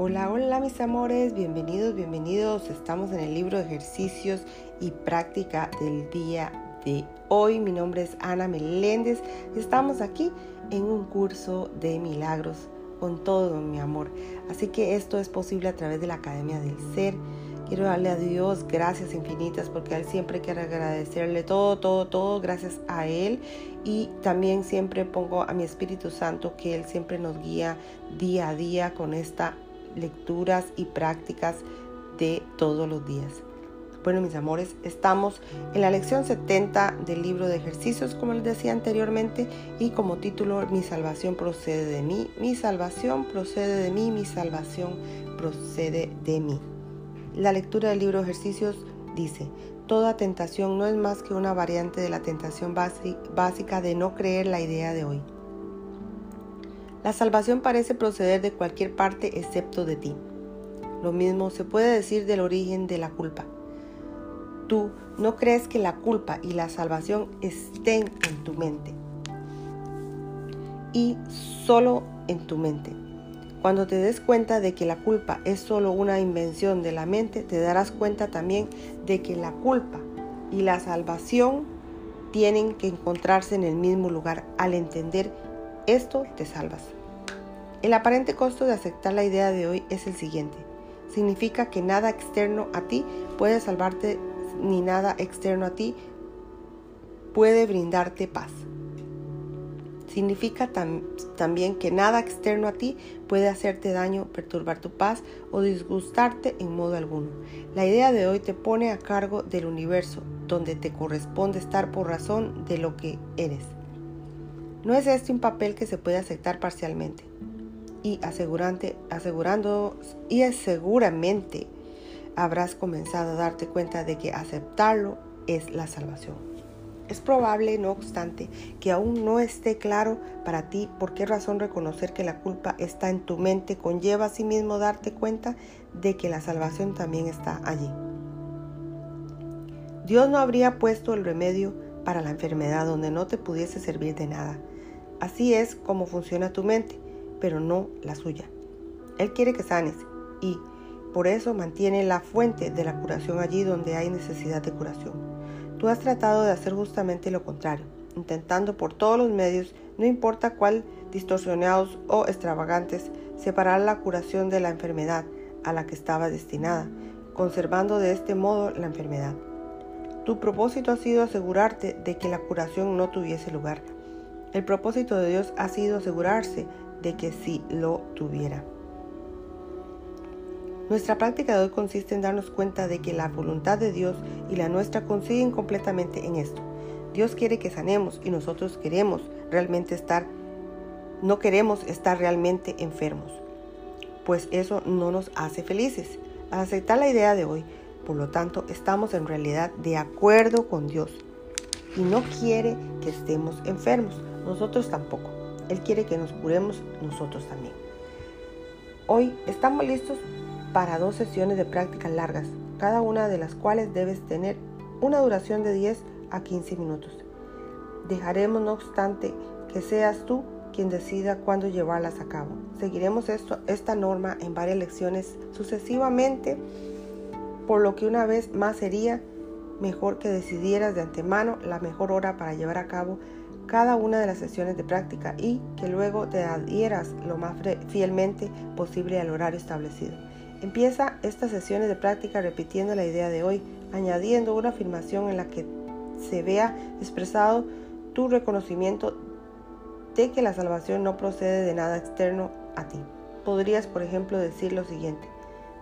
Hola, hola mis amores, bienvenidos, bienvenidos. Estamos en el libro de ejercicios y práctica del día de hoy. Mi nombre es Ana Meléndez y estamos aquí en un curso de milagros con todo mi amor. Así que esto es posible a través de la Academia del Ser. Quiero darle a Dios gracias infinitas porque a Él siempre quiero agradecerle todo, todo, todo gracias a Él. Y también siempre pongo a mi Espíritu Santo que Él siempre nos guía día a día con esta lecturas y prácticas de todos los días. Bueno, mis amores, estamos en la lección 70 del libro de ejercicios, como les decía anteriormente, y como título, Mi salvación procede de mí, mi salvación procede de mí, mi salvación procede de mí. La lectura del libro de ejercicios dice, Toda tentación no es más que una variante de la tentación básica de no creer la idea de hoy. La salvación parece proceder de cualquier parte excepto de ti. Lo mismo se puede decir del origen de la culpa. Tú no crees que la culpa y la salvación estén en tu mente. Y solo en tu mente. Cuando te des cuenta de que la culpa es solo una invención de la mente, te darás cuenta también de que la culpa y la salvación tienen que encontrarse en el mismo lugar. Al entender esto, te salvas. El aparente costo de aceptar la idea de hoy es el siguiente. Significa que nada externo a ti puede salvarte ni nada externo a ti puede brindarte paz. Significa también que nada externo a ti puede hacerte daño, perturbar tu paz o disgustarte en modo alguno. La idea de hoy te pone a cargo del universo, donde te corresponde estar por razón de lo que eres. No es este un papel que se puede aceptar parcialmente y asegurante, asegurando y seguramente habrás comenzado a darte cuenta de que aceptarlo es la salvación. Es probable, no obstante, que aún no esté claro para ti por qué razón reconocer que la culpa está en tu mente conlleva a sí mismo darte cuenta de que la salvación también está allí. Dios no habría puesto el remedio para la enfermedad donde no te pudiese servir de nada. Así es como funciona tu mente pero no la suya. Él quiere que sanes y por eso mantiene la fuente de la curación allí donde hay necesidad de curación. Tú has tratado de hacer justamente lo contrario, intentando por todos los medios, no importa cuál distorsionados o extravagantes, separar la curación de la enfermedad a la que estaba destinada, conservando de este modo la enfermedad. Tu propósito ha sido asegurarte de que la curación no tuviese lugar. El propósito de Dios ha sido asegurarse de que si lo tuviera. Nuestra práctica de hoy consiste en darnos cuenta de que la voluntad de Dios y la nuestra coinciden completamente en esto. Dios quiere que sanemos y nosotros queremos realmente estar, no queremos estar realmente enfermos, pues eso no nos hace felices. Al aceptar la idea de hoy, por lo tanto, estamos en realidad de acuerdo con Dios y no quiere que estemos enfermos, nosotros tampoco. Él quiere que nos curemos nosotros también. Hoy estamos listos para dos sesiones de prácticas largas, cada una de las cuales debes tener una duración de 10 a 15 minutos. Dejaremos, no obstante, que seas tú quien decida cuándo llevarlas a cabo. Seguiremos esto, esta norma en varias lecciones sucesivamente, por lo que una vez más sería mejor que decidieras de antemano la mejor hora para llevar a cabo cada una de las sesiones de práctica y que luego te adhieras lo más fielmente posible al horario establecido. Empieza estas sesiones de práctica repitiendo la idea de hoy, añadiendo una afirmación en la que se vea expresado tu reconocimiento de que la salvación no procede de nada externo a ti. Podrías, por ejemplo, decir lo siguiente,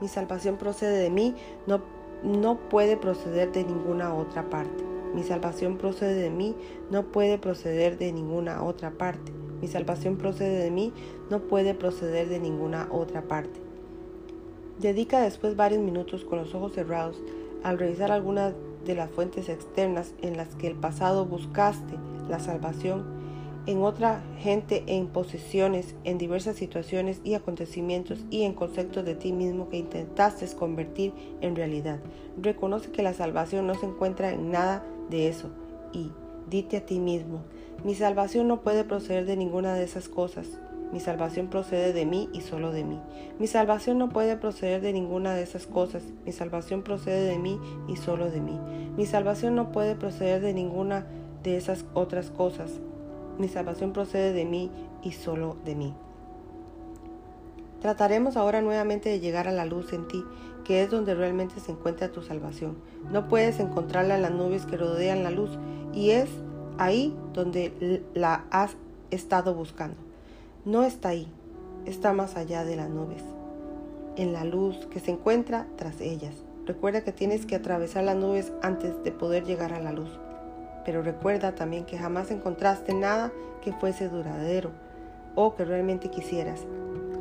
mi salvación procede de mí, no, no puede proceder de ninguna otra parte. Mi salvación procede de mí, no puede proceder de ninguna otra parte. Mi salvación procede de mí, no puede proceder de ninguna otra parte. Dedica después varios minutos con los ojos cerrados al revisar algunas de las fuentes externas en las que el pasado buscaste la salvación en otra gente, en posiciones, en diversas situaciones y acontecimientos y en conceptos de ti mismo que intentaste convertir en realidad. Reconoce que la salvación no se encuentra en nada de eso y dite a ti mismo, mi salvación no puede proceder de ninguna de esas cosas. Mi salvación procede de mí y solo de mí. Mi salvación no puede proceder de ninguna de esas cosas. Mi salvación procede de mí y solo de mí. Mi salvación no puede proceder de ninguna de esas otras cosas. Mi salvación procede de mí y solo de mí. Trataremos ahora nuevamente de llegar a la luz en ti, que es donde realmente se encuentra tu salvación. No puedes encontrarla en las nubes que rodean la luz y es ahí donde la has estado buscando. No está ahí, está más allá de las nubes, en la luz que se encuentra tras ellas. Recuerda que tienes que atravesar las nubes antes de poder llegar a la luz. Pero recuerda también que jamás encontraste nada que fuese duradero o que realmente quisieras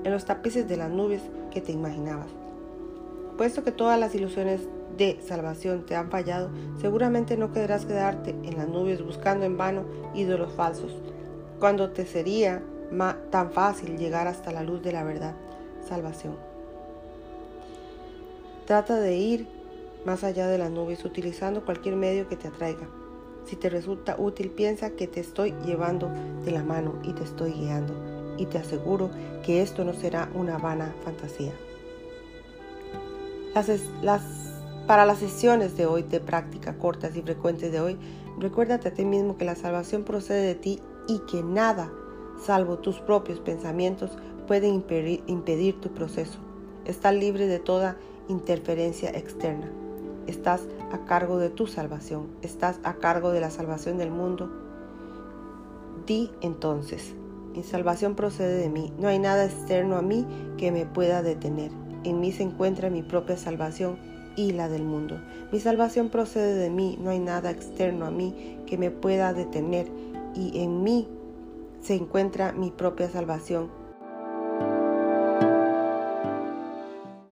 en los tapices de las nubes que te imaginabas. Puesto que todas las ilusiones de salvación te han fallado, seguramente no querrás quedarte en las nubes buscando en vano ídolos falsos, cuando te sería tan fácil llegar hasta la luz de la verdad, salvación. Trata de ir más allá de las nubes utilizando cualquier medio que te atraiga. Si te resulta útil, piensa que te estoy llevando de la mano y te estoy guiando. Y te aseguro que esto no será una vana fantasía. Las, para las sesiones de hoy de práctica cortas y frecuentes de hoy, recuérdate a ti mismo que la salvación procede de ti y que nada, salvo tus propios pensamientos, puede impedir, tu proceso. Estás libre de toda interferencia externa. Estás a cargo de tu salvación. Estás a cargo de la salvación del mundo. Di entonces, mi salvación procede de mí. No hay nada externo a mí que me pueda detener. En mí se encuentra mi propia salvación y la del mundo. Mi salvación procede de mí, no hay nada externo a mí que me pueda detener y en mí se encuentra mi propia salvación